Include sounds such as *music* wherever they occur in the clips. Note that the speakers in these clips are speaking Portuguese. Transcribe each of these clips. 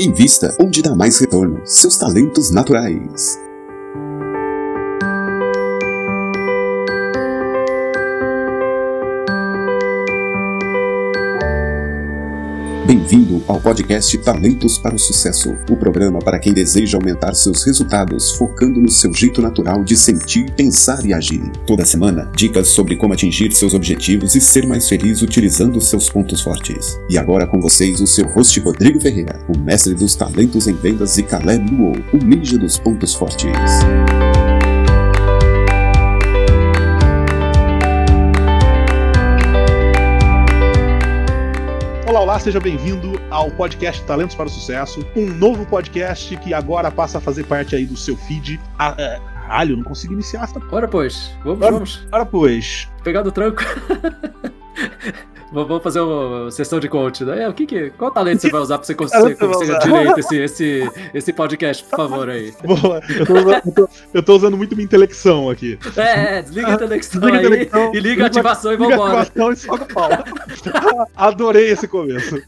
Invista onde dá mais retorno. Seus talentos naturais. Bem-vindo ao podcast Talentos para o Sucesso, o programa para quem deseja aumentar seus resultados, focando no seu jeito natural de sentir, pensar e agir. Toda semana, dicas sobre como atingir seus objetivos e ser mais feliz utilizando seus pontos fortes. E agora com vocês o seu host Rodrigo Ferreira, o mestre dos talentos em vendas e Caleb Luo, o ninja dos pontos fortes. Olá, seja bem-vindo ao podcast Talentos para o Sucesso, um novo podcast que agora passa a fazer parte aí do seu feed. Ah, é, caralho, não consigo iniciar essa. Ora pois, vamos, Ora- vamos. Ora, pois. Pegar do tranco. *laughs* Vamos fazer uma sessão de coach, né? É, O que que, qual talento você vai usar pra você *laughs* conseguir, conseguir direito esse, esse, esse podcast, por favor, aí? *laughs* Boa, eu tô, usando, eu tô- eu tô usando muito minha intelecção aqui. É, é, desliga a intelecção Desliga aí intelecção, e liga a ativação e Liga a vambora. ativação e soca o pau. *laughs* Adorei esse começo.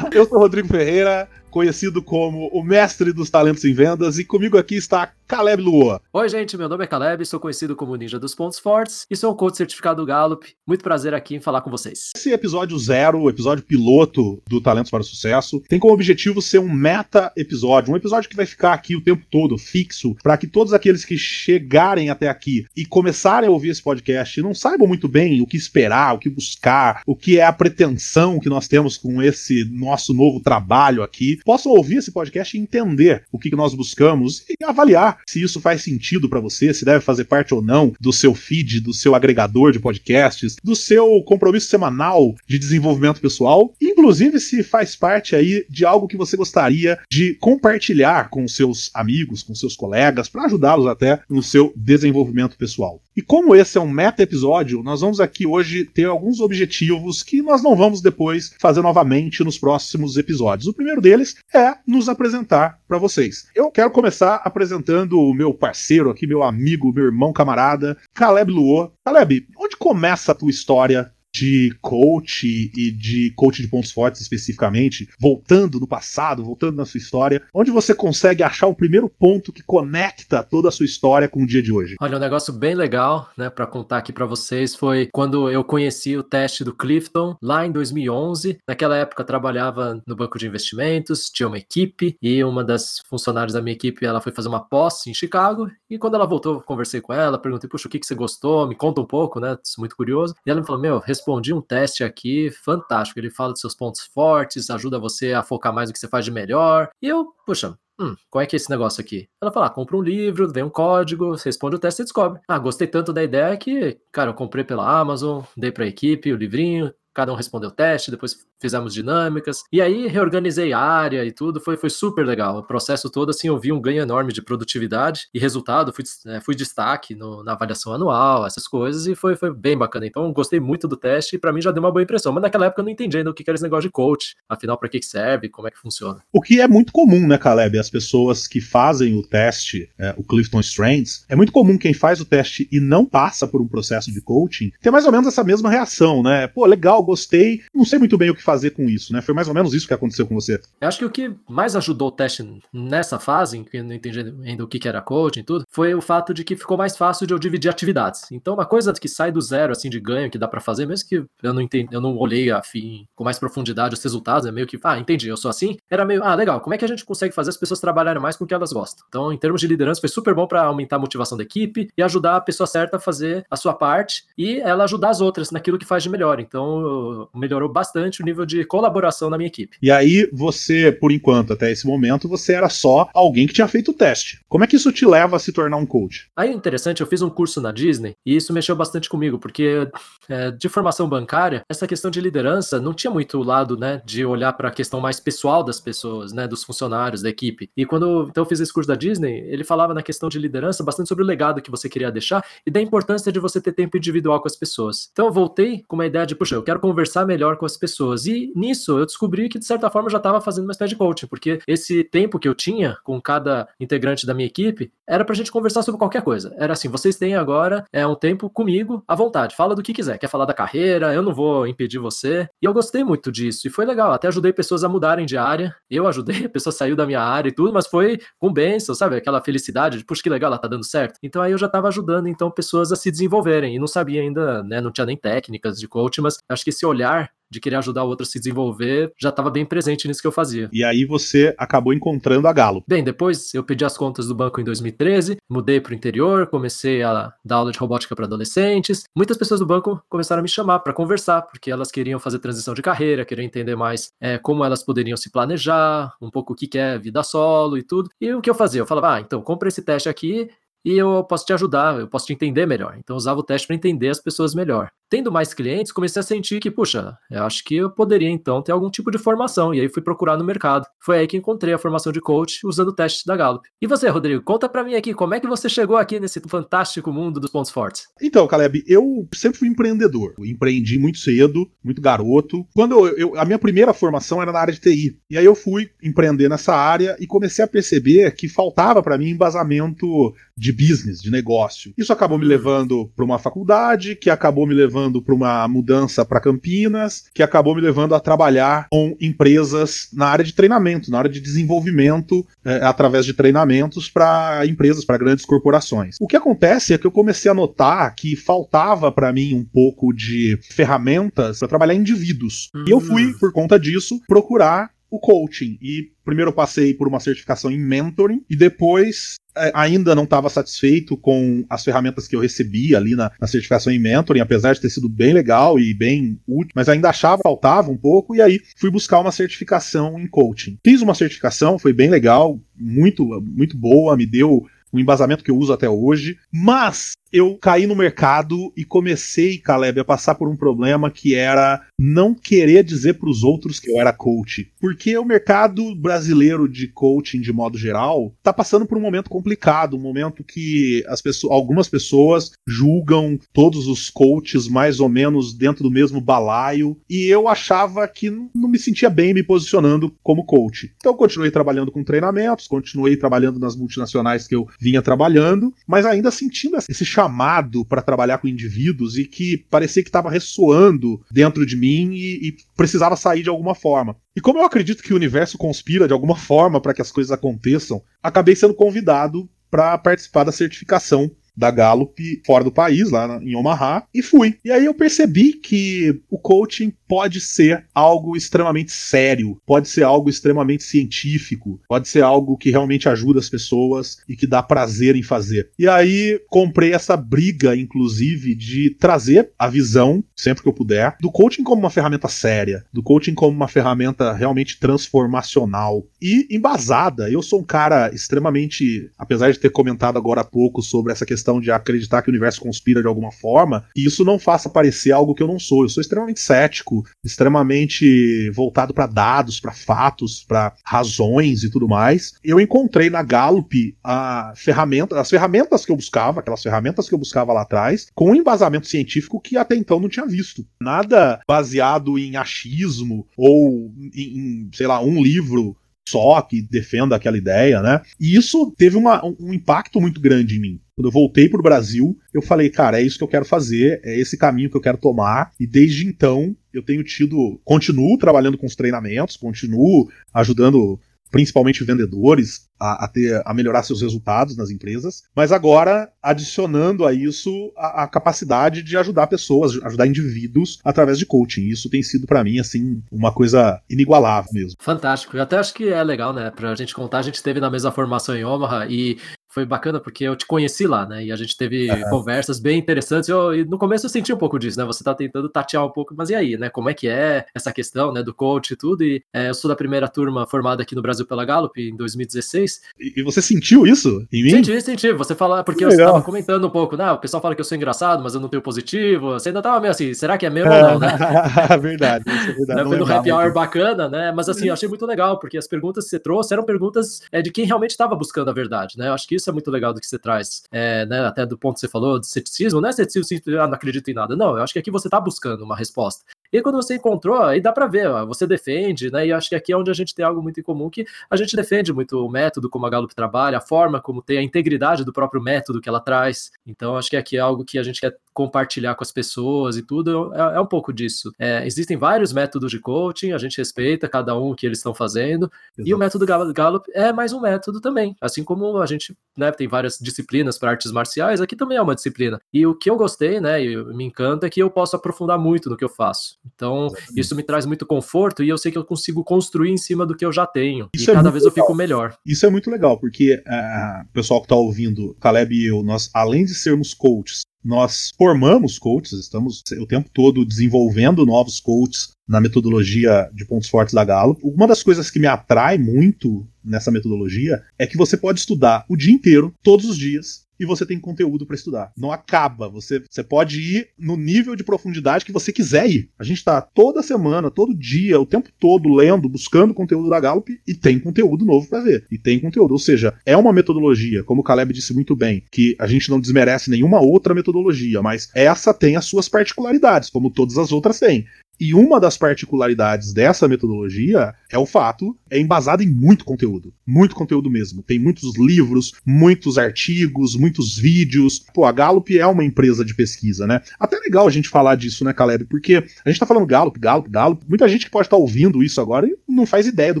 Eu sou Rodrigo Ferreira, conhecido como o mestre dos talentos em vendas, e comigo aqui está Caleb Lua. Oi, gente, meu nome é Caleb, sou conhecido como Ninja dos Pontos Fortes e sou um coach certificado do Gallup. Muito prazer aqui em falar com vocês. Esse episódio zero, o episódio piloto do Talentos para o Sucesso, tem como objetivo ser um meta episódio, um episódio que vai ficar aqui o tempo todo fixo, para que todos aqueles que chegarem até aqui e começarem a ouvir esse podcast não saibam muito bem o que esperar, o que buscar, o que é a pretensão que nós temos com esse nosso novo trabalho aqui, possam ouvir esse podcast e entender o que que nós buscamos e avaliar se isso faz sentido para você, se deve fazer parte ou não do seu feed, do seu agregador de podcasts, do seu compromisso semanal de desenvolvimento pessoal, e, inclusive se faz parte aí de algo que você gostaria de compartilhar com seus amigos, com seus colegas, para ajudá-los até no seu desenvolvimento pessoal. E como esse é um meta episódio, nós vamos aqui hoje ter alguns objetivos que nós não vamos depois fazer novamente nos próximos episódios. O primeiro deles é nos apresentar para vocês. Eu quero começar apresentando o meu parceiro aqui, meu amigo, meu irmão camarada, Caleb Luo. Caleb, onde começa a tua história de coach e de coach de pontos fortes especificamente, voltando no passado, voltando na sua história, onde você consegue achar o primeiro ponto que conecta toda a sua história com o dia de hoje? Olha, um negócio bem legal, né, para contar aqui para vocês foi quando eu conheci o teste do Clifton lá em 2011. Naquela época eu trabalhava no banco de investimentos, tinha uma equipe e uma das funcionárias da minha equipe, ela foi fazer uma pós em Chicago e quando ela voltou, eu conversei com ela, perguntei, puxa, o que que você gostou? Me conta um pouco, né? Sou muito curioso. E ela me falou, meu, respondi um teste aqui fantástico. Ele fala dos seus pontos fortes, ajuda você a focar mais no que você faz de melhor. E eu, puxa, Hum, qual é que é esse negócio aqui? Ela fala, ah, compra um livro, vem um código, você responde o teste e descobre. Ah, gostei tanto da ideia que, cara, eu comprei pela Amazon, dei pra equipe o livrinho, cada um respondeu o teste, depois fizemos dinâmicas, e aí reorganizei a área e tudo, foi, foi super legal. O processo todo, assim, eu vi um ganho enorme de produtividade e resultado, fui, eh, fui destaque no- na avaliação anual, essas coisas, e foi, foi bem bacana. Então, gostei muito do teste e pra mim já deu uma boa impressão, mas naquela época eu não entendi ainda o que era esse negócio de coach, afinal, pra que serve, como é que funciona. O que é muito comum, né, Caleb? As pessoas que fazem o teste, é, o Clifton Strengths, é muito comum quem faz o teste e não passa por um processo de coaching ter mais ou menos essa mesma reação, né? Pô, legal, gostei, não sei muito bem o que fazer com isso, né? Foi mais ou menos isso que aconteceu com você. Eu acho que o que mais ajudou o teste nessa fase, que eu não entendi ainda o que era coaching e tudo, foi o fato de que ficou mais fácil de eu dividir atividades. Então, uma coisa que sai do zero, assim, de ganho, que dá pra fazer, mesmo que eu não entendi, eu não olhei a fim, com mais profundidade os resultados, é meio que, ah, entendi, eu sou assim, era meio, ah, legal, como é que a gente consegue fazer as pessoas trabalharem mais com o que elas gostam? Então, em termos de liderança, foi super bom pra aumentar a motivação da equipe e ajudar a pessoa certa a fazer a sua parte e ela ajudar as outras naquilo que faz de melhor. Então, melhorou bastante o nível de colaboração na minha equipe. E aí, você, por enquanto, até esse momento, você era só alguém que tinha feito o teste. Como é que isso te leva a se tornar um coach? Aí, interessante, eu fiz um curso na Disney e isso mexeu bastante comigo, porque é, de formação bancária, essa questão de liderança não tinha muito o lado, né, de olhar para a questão mais pessoal das pessoas, né, dos funcionários, da equipe. E quando então, eu fiz esse curso da Disney, ele falava na questão de liderança bastante sobre o legado que você queria deixar e da importância de você ter tempo individual com as pessoas. Então, eu voltei com uma ideia de, puxa, eu quero quero conversar melhor com as pessoas. E nisso eu descobri que, de certa forma, eu já estava fazendo uma espécie de coaching, porque esse tempo que eu tinha com cada integrante da minha equipe era pra gente conversar sobre qualquer coisa. Era assim, vocês têm agora é um tempo comigo à vontade, fala do que quiser. Quer falar da carreira, eu não vou impedir você. E eu gostei muito disso, e foi legal. Até ajudei pessoas a mudarem de área. Eu ajudei, *laughs* a pessoa saiu da minha área e tudo, mas foi com bênção, sabe? Aquela felicidade de, puxa, que legal, ela tá dando certo. Então aí eu já tava ajudando, então, pessoas a se desenvolverem. E não sabia ainda, né? Não tinha nem técnicas de coaching, mas acho que esse olhar de querer ajudar o outro a se desenvolver, já estava bem presente nisso que eu fazia. E aí você acabou encontrando a Galo. Bem, depois eu pedi as contas do banco em 2013, mudei para o interior, comecei a dar aula de robótica para adolescentes. Muitas pessoas do banco começaram a me chamar para conversar, porque elas queriam fazer transição de carreira, queriam entender mais é, como elas poderiam se planejar, um pouco o que é vida solo e tudo. E o que eu fazia? Eu falava, ah, então compra esse teste aqui e eu posso te ajudar, eu posso te entender melhor. Então eu usava o teste para entender as pessoas melhor tendo mais clientes, comecei a sentir que, puxa, eu acho que eu poderia então ter algum tipo de formação. E aí fui procurar no mercado. Foi aí que encontrei a formação de coach usando o teste da Gallup. E você, Rodrigo, conta para mim aqui, como é que você chegou aqui nesse fantástico mundo dos pontos fortes? Então, Caleb, eu sempre fui empreendedor. Eu empreendi muito cedo, muito garoto. Quando eu, eu, a minha primeira formação era na área de TI. E aí eu fui empreender nessa área e comecei a perceber que faltava para mim embasamento de business, de negócio. Isso acabou me levando para uma faculdade, que acabou me levando para uma mudança para Campinas, que acabou me levando a trabalhar com empresas na área de treinamento, na área de desenvolvimento, é, através de treinamentos para empresas, para grandes corporações. O que acontece é que eu comecei a notar que faltava para mim um pouco de ferramentas para trabalhar indivíduos. E eu fui, hum. por conta disso, procurar o coaching. E primeiro eu passei por uma certificação em mentoring e depois é, ainda não estava satisfeito com as ferramentas que eu recebi ali na, na, certificação em mentoring, apesar de ter sido bem legal e bem útil, mas ainda achava faltava um pouco e aí fui buscar uma certificação em coaching. Fiz uma certificação, foi bem legal, muito muito boa, me deu um embasamento que eu uso até hoje, mas eu caí no mercado e comecei, Caleb, a passar por um problema que era não querer dizer para os outros que eu era coach. Porque o mercado brasileiro de coaching, de modo geral, está passando por um momento complicado, um momento que as pessoas, algumas pessoas julgam todos os coaches mais ou menos dentro do mesmo balaio, e eu achava que não me sentia bem me posicionando como coach. Então continuei trabalhando com treinamentos, continuei trabalhando nas multinacionais que eu vinha trabalhando, mas ainda sentindo esse chamado para trabalhar com indivíduos e que parecia que estava ressoando dentro de mim e, e precisava sair de alguma forma. E como eu acredito que o universo conspira de alguma forma para que as coisas aconteçam, acabei sendo convidado para participar da certificação da Gallup fora do país, lá em Omaha, e fui. E aí eu percebi que o coaching pode ser algo extremamente sério, pode ser algo extremamente científico, pode ser algo que realmente ajuda as pessoas e que dá prazer em fazer. E aí comprei essa briga, inclusive, de trazer a visão, sempre que eu puder, do coaching como uma ferramenta séria, do coaching como uma ferramenta realmente transformacional e embasada. Eu sou um cara extremamente, apesar de ter comentado agora há pouco sobre essa questão questão de acreditar que o universo conspira de alguma forma, e isso não faça parecer algo que eu não sou. Eu sou extremamente cético, extremamente voltado para dados, para fatos, para razões e tudo mais. Eu encontrei na Gallup a ferramenta, as ferramentas que eu buscava, aquelas ferramentas que eu buscava lá atrás, com um embasamento científico que até então não tinha visto. Nada baseado em achismo ou em, em sei lá, um livro só que defenda aquela ideia, né? E isso teve uma, um impacto muito grande em mim. Quando eu voltei para o Brasil, eu falei, cara, é isso que eu quero fazer, é esse caminho que eu quero tomar. E desde então eu tenho tido, continuo trabalhando com os treinamentos, continuo ajudando principalmente vendedores, a, a, ter, a melhorar seus resultados nas empresas, mas agora adicionando a isso a, a, capacidade de ajudar pessoas, ajudar indivíduos através de coaching. Isso tem sido para mim assim uma coisa inigualável mesmo. Fantástico. Eu até acho que é legal, né, pra gente contar, a gente teve na mesma formação em Omaha e foi bacana porque eu te conheci lá, né? E a gente teve uhum. conversas bem interessantes. Eu, e no começo eu senti um pouco disso, né? Você tá tentando tatear um pouco, mas e aí, né? Como é que é essa questão, né? Do coach e tudo. E é, eu sou da primeira turma formada aqui no Brasil pela Gallup em 2016. E, e você sentiu isso em mim? Senti, senti. Você fala, porque eu estava comentando um pouco, né? O pessoal fala que eu sou engraçado, mas eu não tenho positivo. Você ainda tava meio assim, será que é mesmo ou não, né? *laughs* verdade, isso é verdade. Foi no happy hour bacana, né? Mas assim, eu achei muito legal, porque as perguntas que você trouxe eram perguntas é, de quem realmente estava buscando a verdade, né? Eu acho que isso é muito legal do que você traz, é, né, até do ponto que você falou de ceticismo, não é ceticismo, ah, não acredito em nada. Não, eu acho que aqui você está buscando uma resposta. E quando você encontrou, aí dá para ver, ó, você defende, né? E acho que aqui é onde a gente tem algo muito em comum, que a gente defende muito o método como a Gallup trabalha, a forma como tem a integridade do próprio método que ela traz. Então, acho que aqui é algo que a gente quer compartilhar com as pessoas e tudo, é, é um pouco disso. É, existem vários métodos de coaching, a gente respeita cada um que eles estão fazendo, Exato. e o método Gallup é mais um método também. Assim como a gente né, tem várias disciplinas para artes marciais, aqui também é uma disciplina. E o que eu gostei, né, e me encanta, é que eu posso aprofundar muito no que eu faço. Então, Exatamente. isso me traz muito conforto e eu sei que eu consigo construir em cima do que eu já tenho. Isso e é cada vez legal. eu fico melhor. Isso é muito legal, porque uh, o pessoal que está ouvindo, Caleb e eu, nós, além de sermos coaches, nós formamos coaches, estamos o tempo todo desenvolvendo novos coaches na metodologia de pontos fortes da Galo. Uma das coisas que me atrai muito nessa metodologia é que você pode estudar o dia inteiro, todos os dias, e você tem conteúdo para estudar. Não acaba. Você, você pode ir no nível de profundidade que você quiser ir. A gente está toda semana, todo dia, o tempo todo lendo, buscando conteúdo da Gallup e tem conteúdo novo para ver. E tem conteúdo. Ou seja, é uma metodologia, como o Caleb disse muito bem, que a gente não desmerece nenhuma outra metodologia, mas essa tem as suas particularidades, como todas as outras têm. E uma das particularidades dessa metodologia é o fato, é embasada em muito conteúdo. Muito conteúdo mesmo. Tem muitos livros, muitos artigos, muitos vídeos. Pô, a Gallup é uma empresa de pesquisa, né? Até legal a gente falar disso, né, Caleb? Porque a gente tá falando Gallup, Gallup, Gallup. Muita gente que pode estar tá ouvindo isso agora e não faz ideia do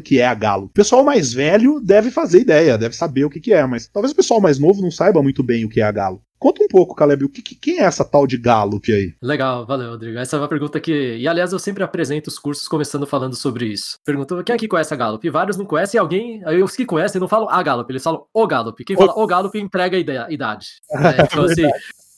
que é a Gallup. O pessoal mais velho deve fazer ideia, deve saber o que, que é, mas talvez o pessoal mais novo não saiba muito bem o que é a Gallup. Conta um pouco, Caleb, o que, quem é essa tal de Gallup aí? Legal, valeu, Rodrigo. Essa é uma pergunta que. E aliás, eu sempre apresento os cursos começando falando sobre isso. Perguntou quem aqui conhece a Gallup? E vários não conhecem, alguém. Aí os que conhecem não falam a Gallup, eles falam o Gallup. Quem fala o, o Gallup entrega a idade. *laughs* É, então, assim,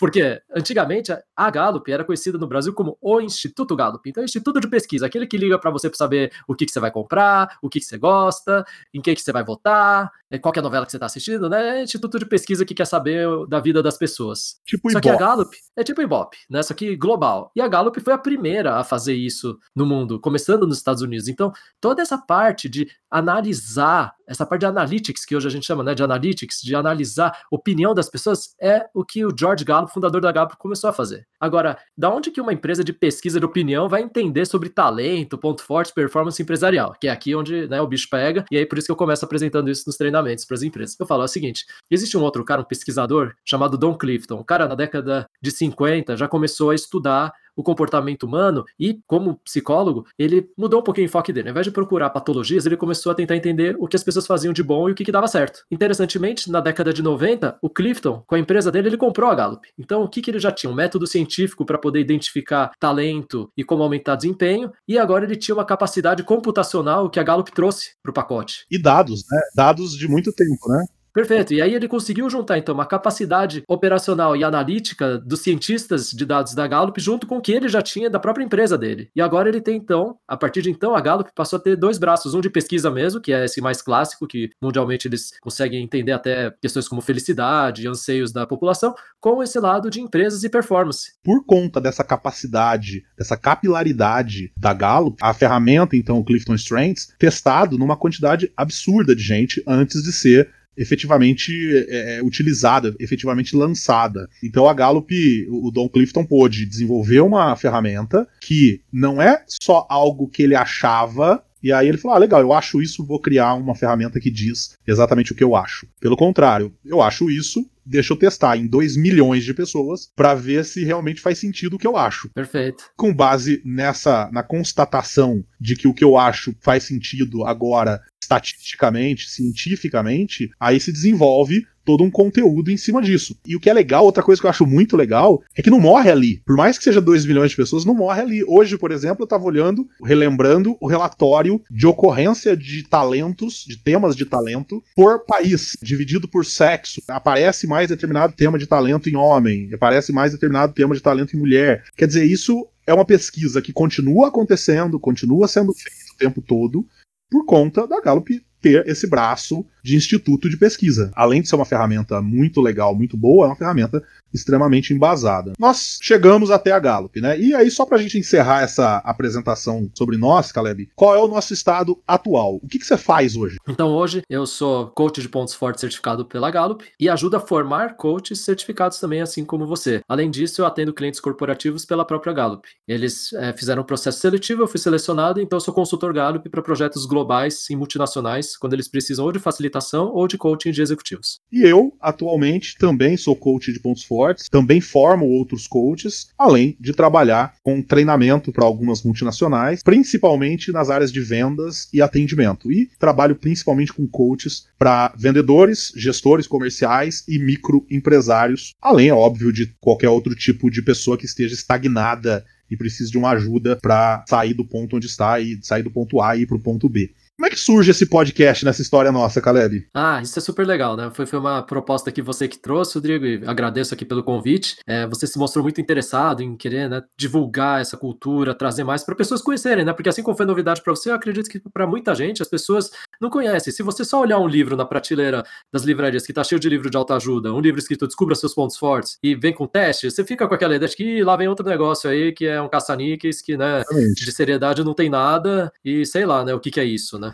porque antigamente a Gallup era conhecida no Brasil como o Instituto Gallup. Então, é Instituto de Pesquisa, aquele que liga para você para saber o que, que, você vai comprar, o que, que você gosta, em que, que você vai votar, é, qual é a novela que você está assistindo, né? É Instituto de Pesquisa que quer saber da vida das pessoas. Tipo Só Ibope. que a Gallup é tipo Ibope, né? Só que global. E a Gallup foi a primeira a fazer isso no mundo, começando nos Estados Unidos. Então, toda essa parte de analisar, essa parte de analytics, que hoje a gente chama né, de analytics, de analisar opinião das pessoas, é o que o George Gallup fundador da Gallup, começou a fazer. Agora, da onde que uma empresa de pesquisa de opinião vai entender sobre talento, ponto forte, performance empresarial? Que é aqui onde né, o bicho pega, e aí por isso que eu começo apresentando isso nos treinamentos para as empresas. Eu falo é o seguinte: existe um outro cara, um pesquisador, chamado Don Clifton. O cara, na década de 50, já começou a estudar o comportamento humano e, como psicólogo, ele mudou um pouquinho o enfoque dele. Ao invés de procurar patologias, ele começou a tentar entender o que as pessoas faziam de bom e o que, que dava certo. Interessantemente, na década de 90, o Clifton, com a empresa dele, ele comprou a Gallup. Então, o que, que ele já tinha? Um método científico para poder identificar talento e como aumentar desempenho, e agora ele tinha uma capacidade computacional que a Gallup trouxe para o pacote. E dados, né? Dados de muito tempo, né? Perfeito. E aí ele conseguiu juntar, então, uma capacidade operacional e analítica dos cientistas de dados da Gallup junto com o que ele já tinha da própria empresa dele. E agora ele tem, então, a partir de então, a Gallup passou a ter dois braços. Um de pesquisa mesmo, que é esse mais clássico, que mundialmente eles conseguem entender até questões como felicidade e anseios da população, com esse lado de empresas e performance. Por conta dessa capacidade, dessa capilaridade da Gallup, a ferramenta, então, o Clifton Strengths, testado numa quantidade absurda de gente antes de ser efetivamente é, é, utilizada, efetivamente lançada. Então a Gallup, o Don Clifton pôde desenvolver uma ferramenta que não é só algo que ele achava e aí ele falou: ah, legal, eu acho isso, vou criar uma ferramenta que diz exatamente o que eu acho. Pelo contrário, eu acho isso, deixa eu testar em 2 milhões de pessoas para ver se realmente faz sentido o que eu acho. Perfeito. Com base nessa na constatação de que o que eu acho faz sentido agora estatisticamente, cientificamente, aí se desenvolve todo um conteúdo em cima disso. E o que é legal, outra coisa que eu acho muito legal, é que não morre ali. Por mais que seja 2 milhões de pessoas, não morre ali. Hoje, por exemplo, eu estava olhando, relembrando o relatório de ocorrência de talentos, de temas de talento, por país, dividido por sexo. Aparece mais determinado tema de talento em homem, aparece mais determinado tema de talento em mulher. Quer dizer, isso é uma pesquisa que continua acontecendo, continua sendo feita o tempo todo, por conta da Gallup ter esse braço de instituto de pesquisa. Além de ser uma ferramenta muito legal, muito boa, é uma ferramenta extremamente embasada. Nós chegamos até a Gallup, né? E aí, só para a gente encerrar essa apresentação sobre nós, Caleb, qual é o nosso estado atual? O que, que você faz hoje? Então, hoje eu sou coach de pontos fortes certificado pela Gallup e ajudo a formar coaches certificados também, assim como você. Além disso, eu atendo clientes corporativos pela própria Gallup. Eles é, fizeram um processo seletivo, eu fui selecionado, então eu sou consultor Gallup para projetos globais e multinacionais, quando eles precisam ou de facilitação ou de coaching de executivos. E eu, atualmente, também sou coach de pontos fortes também formo outros coaches, além de trabalhar com treinamento para algumas multinacionais, principalmente nas áreas de vendas e atendimento. E trabalho principalmente com coaches para vendedores, gestores comerciais e microempresários, além, é óbvio, de qualquer outro tipo de pessoa que esteja estagnada e precise de uma ajuda para sair do ponto onde está e sair do ponto A e ir para o ponto B. Como é que surge esse podcast nessa história nossa, Caleb? Ah, isso é super legal, né? Foi, foi uma proposta que você que trouxe, Rodrigo, e agradeço aqui pelo convite. É, você se mostrou muito interessado em querer né, divulgar essa cultura, trazer mais para pessoas conhecerem, né? Porque assim como foi novidade para você, eu acredito que para muita gente as pessoas não conhecem. Se você só olhar um livro na prateleira das livrarias que está cheio de livro de autoajuda, um livro escrito Descubra seus pontos fortes e vem com teste, você fica com aquela ideia de que lá vem outro negócio aí que é um caça-níqueis, que né, de seriedade não tem nada e sei lá, né? O que, que é isso, né?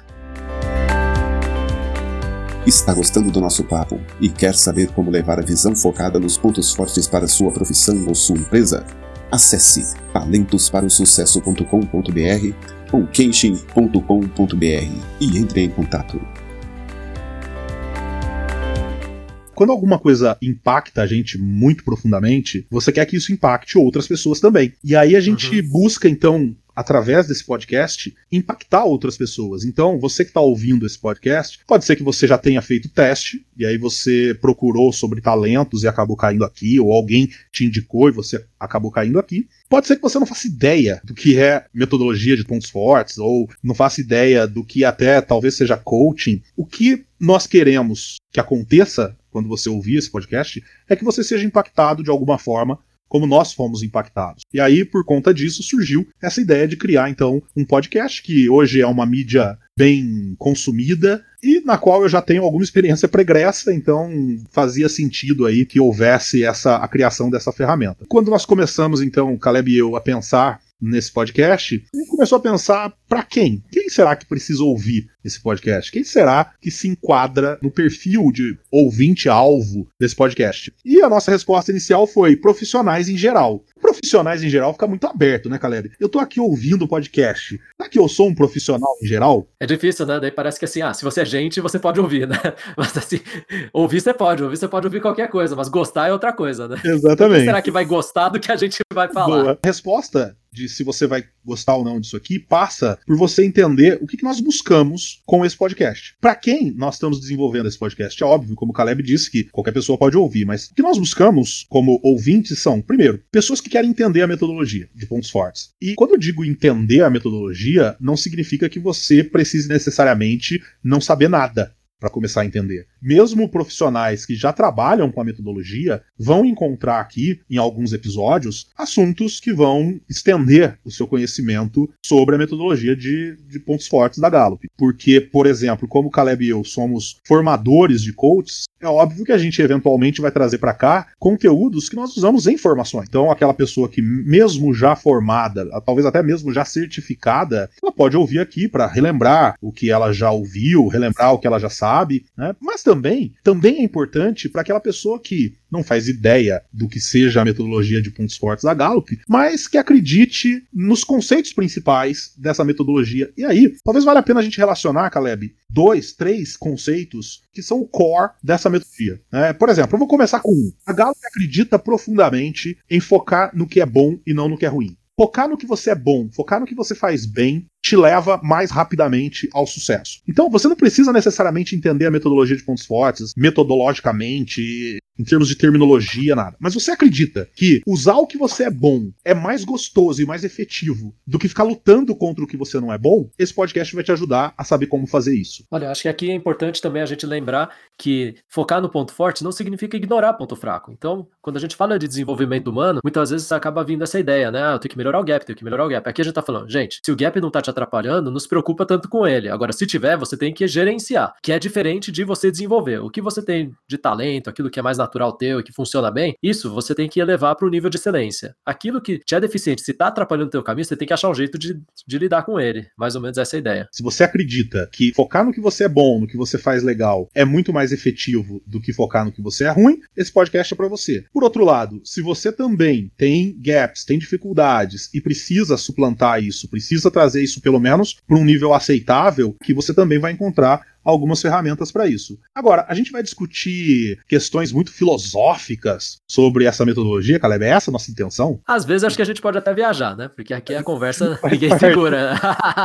Está gostando do nosso papo e quer saber como levar a visão focada nos pontos fortes para sua profissão ou sua empresa? Acesse talentosparosucesso.com.br ou kenshin.com.br e entre em contato. Quando alguma coisa impacta a gente muito profundamente, você quer que isso impacte outras pessoas também. E aí a gente uhum. busca então através desse podcast, impactar outras pessoas. Então, você que está ouvindo esse podcast, pode ser que você já tenha feito teste, e aí você procurou sobre talentos e acabou caindo aqui, ou alguém te indicou e você acabou caindo aqui. Pode ser que você não faça ideia do que é metodologia de pontos fortes, ou não faça ideia do que até talvez seja coaching. O que nós queremos que aconteça quando você ouvir esse podcast é que você seja impactado de alguma forma como nós fomos impactados. E aí, por conta disso, surgiu essa ideia de criar, então, um podcast que hoje é uma mídia bem consumida e na qual eu já tenho alguma experiência pregressa, então fazia sentido aí que houvesse essa a criação dessa ferramenta. Quando nós começamos então, Caleb e eu a pensar nesse podcast, e começou a pensar para quem? Quem será que precisa ouvir esse podcast? Quem será que se enquadra no perfil de ouvinte-alvo desse podcast? E a nossa resposta inicial foi profissionais em geral. Profissionais em geral fica muito aberto, né, Caleb? Eu tô aqui ouvindo o podcast. Será que eu sou um profissional em geral? É difícil, né? Daí parece que assim, ah, se você é gente, você pode ouvir, né? *laughs* Mas assim, ouvir você pode, ouvir você pode ouvir qualquer coisa, mas gostar é outra coisa, né? Exatamente. será que vai gostar do que a gente vai falar? Boa. Resposta de se você vai gostar ou não disso aqui passa por você entender o que, que nós buscamos com esse podcast. Para quem nós estamos desenvolvendo esse podcast? É óbvio, como o Caleb disse, que qualquer pessoa pode ouvir, mas o que nós buscamos como ouvintes são, primeiro, pessoas que querem entender a metodologia de pontos fortes. E quando eu digo entender a metodologia, não significa que você precise necessariamente não saber nada para começar a entender. Mesmo profissionais que já trabalham com a metodologia vão encontrar aqui, em alguns episódios, assuntos que vão estender o seu conhecimento sobre a metodologia de, de pontos fortes da Gallup. Porque, por exemplo, como o Caleb e eu somos formadores de coaches, é óbvio que a gente eventualmente vai trazer para cá conteúdos que nós usamos em formações. Então, aquela pessoa que, mesmo já formada, talvez até mesmo já certificada, ela pode ouvir aqui para relembrar o que ela já ouviu, relembrar o que ela já sabe, né? Mas também, também é importante para aquela pessoa que não faz ideia do que seja a metodologia de pontos fortes da Gallup, mas que acredite nos conceitos principais dessa metodologia. E aí, talvez valha a pena a gente relacionar, Caleb, dois, três conceitos que são o core dessa metodologia. É, por exemplo, eu vou começar com um. A Gallup acredita profundamente em focar no que é bom e não no que é ruim. Focar no que você é bom, focar no que você faz bem, te leva mais rapidamente ao sucesso. Então, você não precisa necessariamente entender a metodologia de pontos fortes, metodologicamente, em termos de terminologia, nada. Mas você acredita que usar o que você é bom é mais gostoso e mais efetivo do que ficar lutando contra o que você não é bom? Esse podcast vai te ajudar a saber como fazer isso. Olha, acho que aqui é importante também a gente lembrar que focar no ponto forte não significa ignorar ponto fraco. Então, quando a gente fala de desenvolvimento humano, muitas vezes acaba vindo essa ideia, né? Ah, eu tenho que melhorar o gap, tenho que melhorar o gap. Aqui a gente tá falando, gente, se o gap não tá te atrapalhando, não se preocupa tanto com ele. Agora, se tiver, você tem que gerenciar, que é diferente de você desenvolver. O que você tem de talento, aquilo que é mais natural teu e que funciona bem, isso você tem que elevar para o nível de excelência. Aquilo que te é deficiente, se está atrapalhando o teu caminho, você tem que achar um jeito de, de lidar com ele. Mais ou menos essa é a ideia. Se você acredita que focar no que você é bom, no que você faz legal, é muito mais efetivo do que focar no que você é ruim, esse podcast é para você. Por outro lado, se você também tem gaps, tem dificuldades e precisa suplantar isso, precisa trazer isso pelo menos para um nível aceitável, que você também vai encontrar algumas ferramentas para isso. Agora, a gente vai discutir questões muito filosóficas sobre essa metodologia, Caleb, é essa a nossa intenção? Às vezes acho que a gente pode até viajar, né? Porque aqui a *laughs* conversa *laughs* ninguém segura.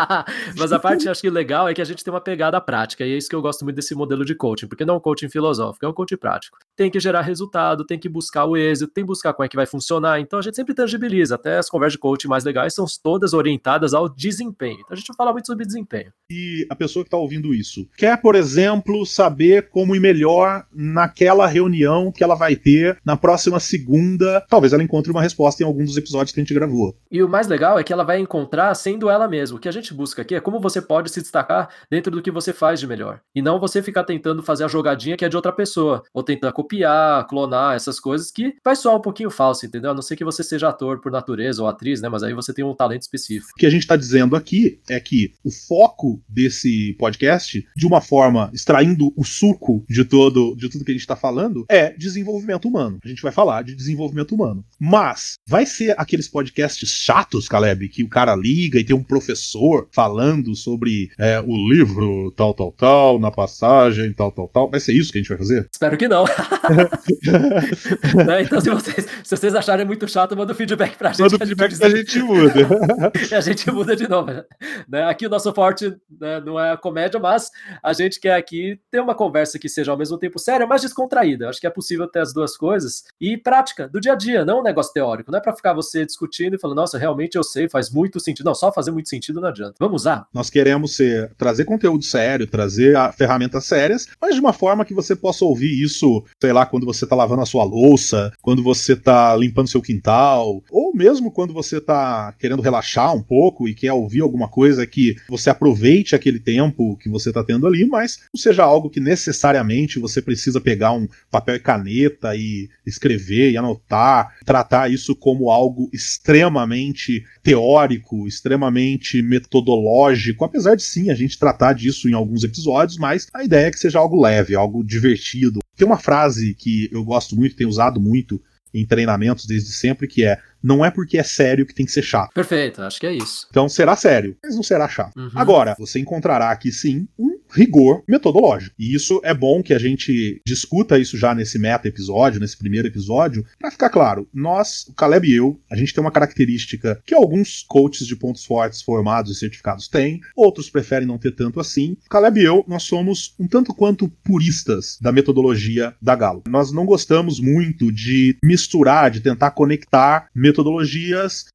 *laughs* Mas a parte acho que legal é que a gente tem uma pegada prática, e é isso que eu gosto muito desse modelo de coaching, porque não é um coaching filosófico, é um coaching prático. Tem que gerar resultado, tem que buscar o êxito, tem que buscar como é que vai funcionar, então a gente sempre tangibiliza, até as conversas de coaching mais legais são todas orientadas ao desempenho. Então a gente vai falar muito sobre desempenho. E a pessoa que está ouvindo isso, quer quer, por exemplo, saber como ir melhor naquela reunião que ela vai ter na próxima segunda, talvez ela encontre uma resposta em algum dos episódios que a gente gravou. E o mais legal é que ela vai encontrar sendo ela mesma. O que a gente busca aqui é como você pode se destacar dentro do que você faz de melhor. E não você ficar tentando fazer a jogadinha que é de outra pessoa, ou tentar copiar, clonar, essas coisas que vai soar um pouquinho falso, entendeu? A não ser que você seja ator por natureza ou atriz, né? Mas aí você tem um talento específico. O que a gente está dizendo aqui é que o foco desse podcast, de uma forma, extraindo o suco de todo de tudo que a gente está falando, é desenvolvimento humano. A gente vai falar de desenvolvimento humano. Mas vai ser aqueles podcasts chatos, Caleb, que o cara liga e tem um professor falando sobre é, o livro tal, tal, tal, na passagem, tal, tal, tal. Vai ser isso que a gente vai fazer? Espero que não. *laughs* né? Então, se vocês, se vocês acharem muito chato, manda um feedback pra gente. Manda um feedback que a gente muda. *laughs* e a gente muda de novo. Né? Aqui o nosso forte né, não é a comédia, mas a gente quer aqui ter uma conversa que seja ao mesmo tempo séria, mas descontraída. Acho que é possível ter as duas coisas e prática do dia a dia, não um negócio teórico. Não é para ficar você discutindo e falando, nossa, realmente eu sei, faz muito sentido. Não, só fazer muito sentido não adianta. Vamos usar? Nós queremos ser, trazer conteúdo sério, trazer ferramentas sérias, mas de uma forma que você possa ouvir isso, sei lá, quando você tá lavando a sua louça, quando você tá limpando seu quintal, ou mesmo quando você tá querendo relaxar um pouco e quer ouvir alguma coisa que você aproveite aquele tempo que você tá tendo ali mas não seja algo que necessariamente você precisa pegar um papel e caneta e escrever e anotar, tratar isso como algo extremamente teórico, extremamente metodológico, apesar de sim a gente tratar disso em alguns episódios, mas a ideia é que seja algo leve, algo divertido. Tem uma frase que eu gosto muito, tenho usado muito em treinamentos desde sempre, que é não é porque é sério que tem que ser chato. Perfeito, acho que é isso. Então será sério, mas não será chato. Uhum. Agora, você encontrará aqui sim um rigor metodológico. E isso é bom que a gente discuta isso já nesse meta episódio, nesse primeiro episódio, para ficar claro. Nós, o Caleb e eu, a gente tem uma característica que alguns coaches de pontos fortes formados e certificados têm, outros preferem não ter tanto assim. O Caleb e eu, nós somos um tanto quanto puristas da metodologia da Galo. Nós não gostamos muito de misturar, de tentar conectar metodologias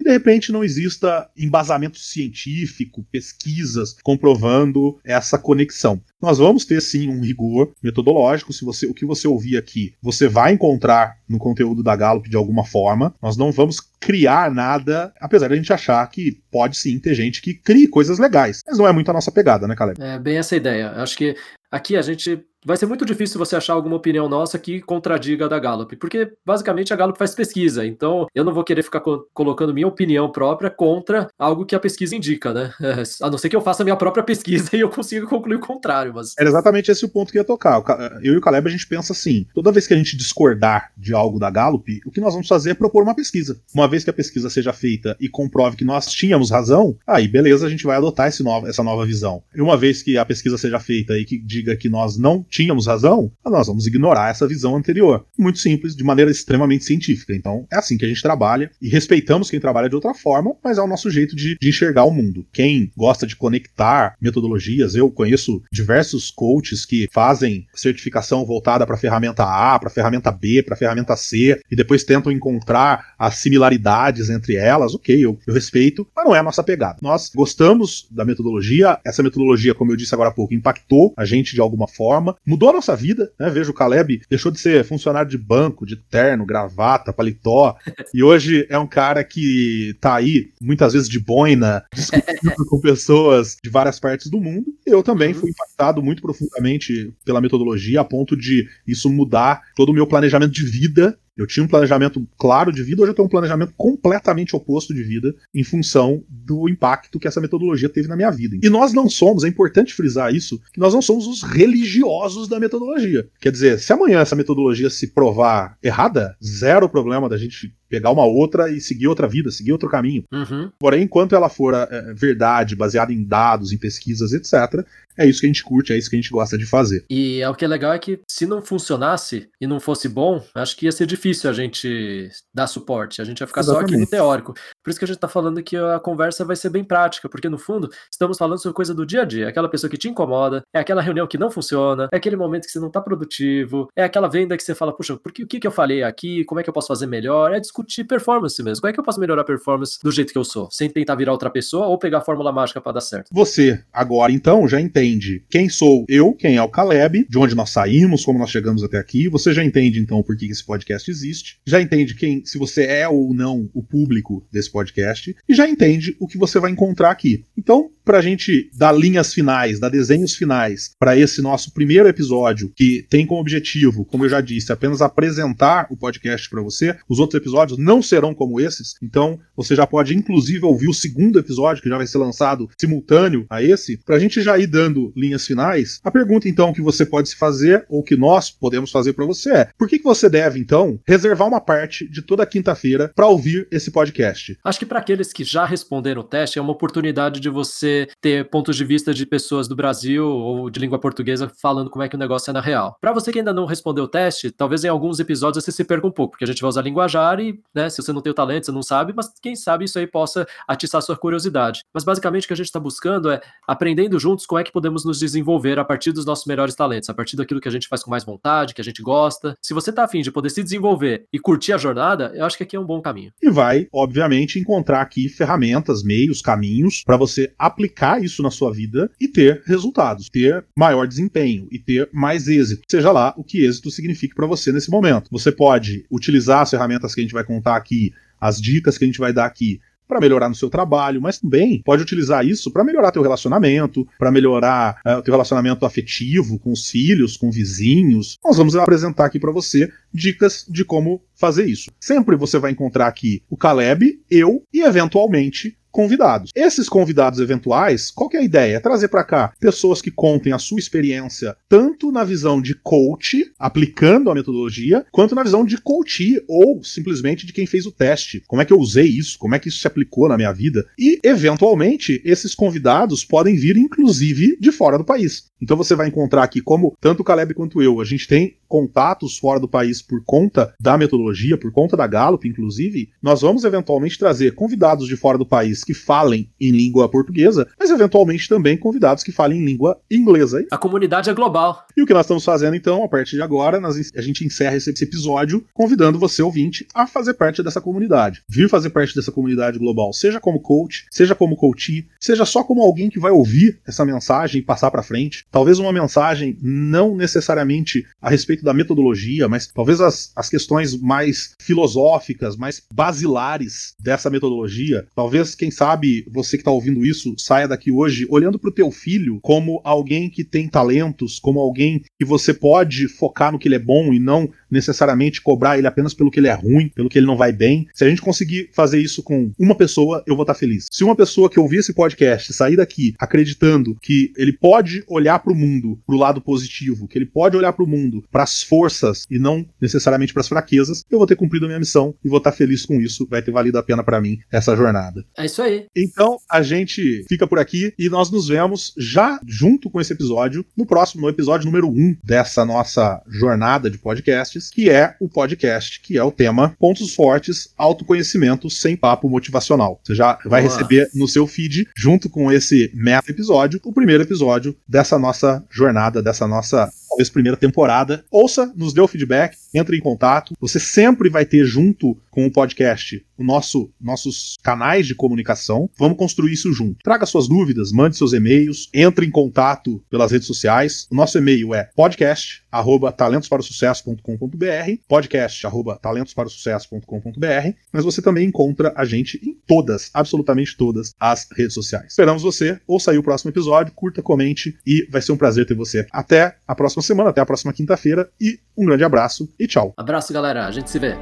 e de repente não exista embasamento científico, pesquisas comprovando essa conexão nós vamos ter sim um rigor metodológico. Se você o que você ouvir aqui, você vai encontrar no conteúdo da Gallup de alguma forma. Nós não vamos criar nada, apesar de a gente achar que pode sim ter gente que crie coisas legais. Mas não é muito a nossa pegada, né, Caleb? É bem essa ideia. Acho que aqui a gente vai ser muito difícil você achar alguma opinião nossa que contradiga a da Gallup, porque basicamente a Gallup faz pesquisa, então eu não vou querer ficar co colocando minha opinião própria contra algo que a pesquisa indica, né? *laughs* a não ser que eu faça a minha própria pesquisa *laughs* e eu consiga concluir o contrário, mas... Era exatamente esse o ponto que ia tocar. Eu e o Caleb, a gente pensa assim, toda vez que a gente discordar de algo da Gallup, o que nós vamos fazer é propor uma pesquisa. Uma vez que a pesquisa seja feita e comprove que nós tínhamos razão, aí beleza, a gente vai adotar essa nova visão. E uma vez que a pesquisa seja feita e que diga que nós não tínhamos razão, nós vamos ignorar essa visão anterior. Muito simples, de maneira extremamente científica. Então é assim que a gente trabalha e respeitamos quem trabalha de outra forma, mas é o nosso jeito de, de enxergar o mundo. Quem gosta de conectar metodologias, eu conheço diversos coaches que fazem certificação voltada para ferramenta A, para ferramenta B, para ferramenta C e depois tentam encontrar as similaridades entre elas. Ok, eu, eu respeito, mas não é a nossa pegada. Nós gostamos da metodologia, essa metodologia, como eu disse agora há pouco, impactou a gente de alguma forma mudou a nossa vida, né? Veja, o Caleb deixou de ser funcionário de banco, de terno, gravata, paletó, e hoje é um cara que tá aí, muitas vezes de boina, *laughs* discutindo com pessoas de várias partes do mundo. Eu também fui impactado muito profundamente pela metodologia, a ponto de isso mudar todo o meu planejamento de vida eu tinha um planejamento claro de vida, hoje eu tenho um planejamento completamente oposto de vida, em função do impacto que essa metodologia teve na minha vida. E nós não somos, é importante frisar isso, que nós não somos os religiosos da metodologia. Quer dizer, se amanhã essa metodologia se provar errada, zero problema da gente pegar uma outra e seguir outra vida, seguir outro caminho. Uhum. Porém, enquanto ela for é, verdade, baseada em dados, em pesquisas, etc., é isso que a gente curte, é isso que a gente gosta de fazer. E é o que é legal é que se não funcionasse e não fosse bom, acho que ia ser difícil a gente dar suporte. A gente ia ficar Exatamente. só aqui no teórico. Por isso que a gente tá falando que a conversa vai ser bem prática, porque no fundo estamos falando sobre coisa do dia a dia. É aquela pessoa que te incomoda, é aquela reunião que não funciona, é aquele momento que você não tá produtivo, é aquela venda que você fala, puxa, por que, o que, que eu falei aqui? Como é que eu posso fazer melhor? É discutir performance mesmo. Como é que eu posso melhorar a performance do jeito que eu sou? Sem tentar virar outra pessoa ou pegar a fórmula mágica para dar certo. Você, agora então, já entende quem sou eu, quem é o Caleb, de onde nós saímos, como nós chegamos até aqui. Você já entende então por que esse podcast existe. Já entende quem, se você é ou não o público desse podcast. E já entende o que você vai encontrar aqui. Então, para a gente dar linhas finais, dar desenhos finais para esse nosso primeiro episódio, que tem como objetivo, como eu já disse, apenas apresentar o podcast para você. Os outros episódios não serão como esses, então você já pode inclusive ouvir o segundo episódio, que já vai ser lançado simultâneo a esse, para a gente já ir dando linhas finais. A pergunta então que você pode se fazer, ou que nós podemos fazer para você é: por que, que você deve então reservar uma parte de toda quinta-feira para ouvir esse podcast? Acho que para aqueles que já responderam o teste, é uma oportunidade de você ter pontos de vista de pessoas do Brasil ou de língua portuguesa falando como é que o negócio é na real. Para você que ainda não respondeu o teste, talvez em alguns episódios você se perca um pouco, porque a gente vai usar linguajar e, né, se você não tem o talento, você não sabe, mas quem sabe isso aí possa atiçar sua curiosidade. Mas basicamente o que a gente está buscando é aprendendo juntos como é que podemos nos desenvolver a partir dos nossos melhores talentos, a partir daquilo que a gente faz com mais vontade, que a gente gosta. Se você está afim de poder se desenvolver e curtir a jornada, eu acho que aqui é um bom caminho. E vai, obviamente, encontrar aqui ferramentas, meios, caminhos para você aplicar aplicar isso na sua vida e ter resultados, ter maior desempenho e ter mais êxito, seja lá o que êxito signifique para você nesse momento. Você pode utilizar as ferramentas que a gente vai contar aqui, as dicas que a gente vai dar aqui para melhorar no seu trabalho, mas também pode utilizar isso para melhorar teu relacionamento, para melhorar uh, teu relacionamento afetivo com os filhos, com vizinhos. Nós vamos apresentar aqui para você dicas de como fazer isso. Sempre você vai encontrar aqui o Caleb, eu e eventualmente convidados. Esses convidados eventuais, qual que é a ideia? É trazer para cá pessoas que contem a sua experiência tanto na visão de coach, aplicando a metodologia, quanto na visão de coach ou simplesmente de quem fez o teste. Como é que eu usei isso? Como é que isso se aplicou na minha vida? E eventualmente esses convidados podem vir inclusive de fora do país. Então você vai encontrar aqui como tanto o Caleb quanto eu, a gente tem contatos fora do país por conta da metodologia, por conta da Gallup, inclusive, nós vamos eventualmente trazer convidados de fora do país que falem em língua portuguesa, mas eventualmente também convidados que falem em língua inglesa. A comunidade é global. E o que nós estamos fazendo então, a partir de agora, nós, a gente encerra esse episódio convidando você, ouvinte, a fazer parte dessa comunidade. Vir fazer parte dessa comunidade global, seja como coach, seja como coachee, seja só como alguém que vai ouvir essa mensagem e passar para frente. Talvez uma mensagem não necessariamente a respeito da metodologia, mas talvez as, as questões mais filosóficas, mais basilares dessa metodologia. Talvez, quem sabe, você que está ouvindo isso, saia daqui hoje olhando para o teu filho como alguém que tem talentos, como alguém que você pode focar no que ele é bom e não necessariamente cobrar ele apenas pelo que ele é ruim, pelo que ele não vai bem. Se a gente conseguir fazer isso com uma pessoa, eu vou estar feliz. Se uma pessoa que ouvir esse podcast sair daqui acreditando que ele pode olhar para o mundo para o lado positivo, que ele pode olhar para o mundo para as forças e não necessariamente para as fraquezas, eu vou ter cumprido a minha missão e vou estar feliz com isso. Vai ter valido a pena para mim essa jornada. É isso aí. Então a gente fica por aqui e nós nos vemos já junto com esse episódio no próximo, no episódio número 1 um dessa nossa jornada de podcast que é o podcast, que é o tema Pontos Fortes, Autoconhecimento sem Papo Motivacional. Você já vai receber no seu feed, junto com esse meta episódio, o primeiro episódio dessa nossa jornada, dessa nossa talvez primeira temporada. Ouça, nos dê o feedback. entre em contato. Você sempre vai ter junto com o podcast o nosso nossos canais de comunicação. Vamos construir isso junto. Traga suas dúvidas, mande seus e-mails, entre em contato pelas redes sociais. O nosso e-mail é podcast@talentosparosucesso.com.br, podcast@talentosparosucesso.com.br, mas você também encontra a gente em todas, absolutamente todas as redes sociais. Esperamos você, ou sair o próximo episódio, curta, comente e vai ser um prazer ter você. Até a próxima semana, até a próxima quinta-feira e um grande abraço e tchau. Abraço, galera. A gente se vê.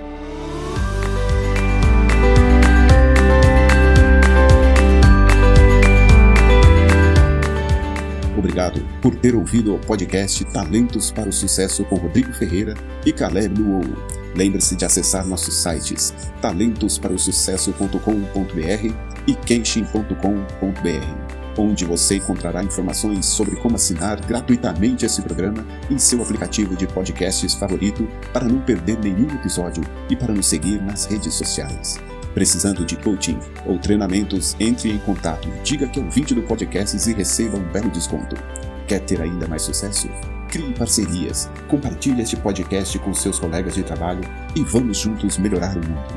Obrigado por ter ouvido o podcast Talentos para o Sucesso com Rodrigo Ferreira e Caleb Luou. Lembre-se de acessar nossos sites talentosparosucesso.com.br e kenshin.com.br onde você encontrará informações sobre como assinar gratuitamente esse programa em seu aplicativo de podcasts favorito para não perder nenhum episódio e para nos seguir nas redes sociais. Precisando de coaching ou treinamentos, entre em contato, diga que é vídeo do podcast e receba um belo desconto. Quer ter ainda mais sucesso? Crie parcerias, compartilhe este podcast com seus colegas de trabalho e vamos juntos melhorar o mundo.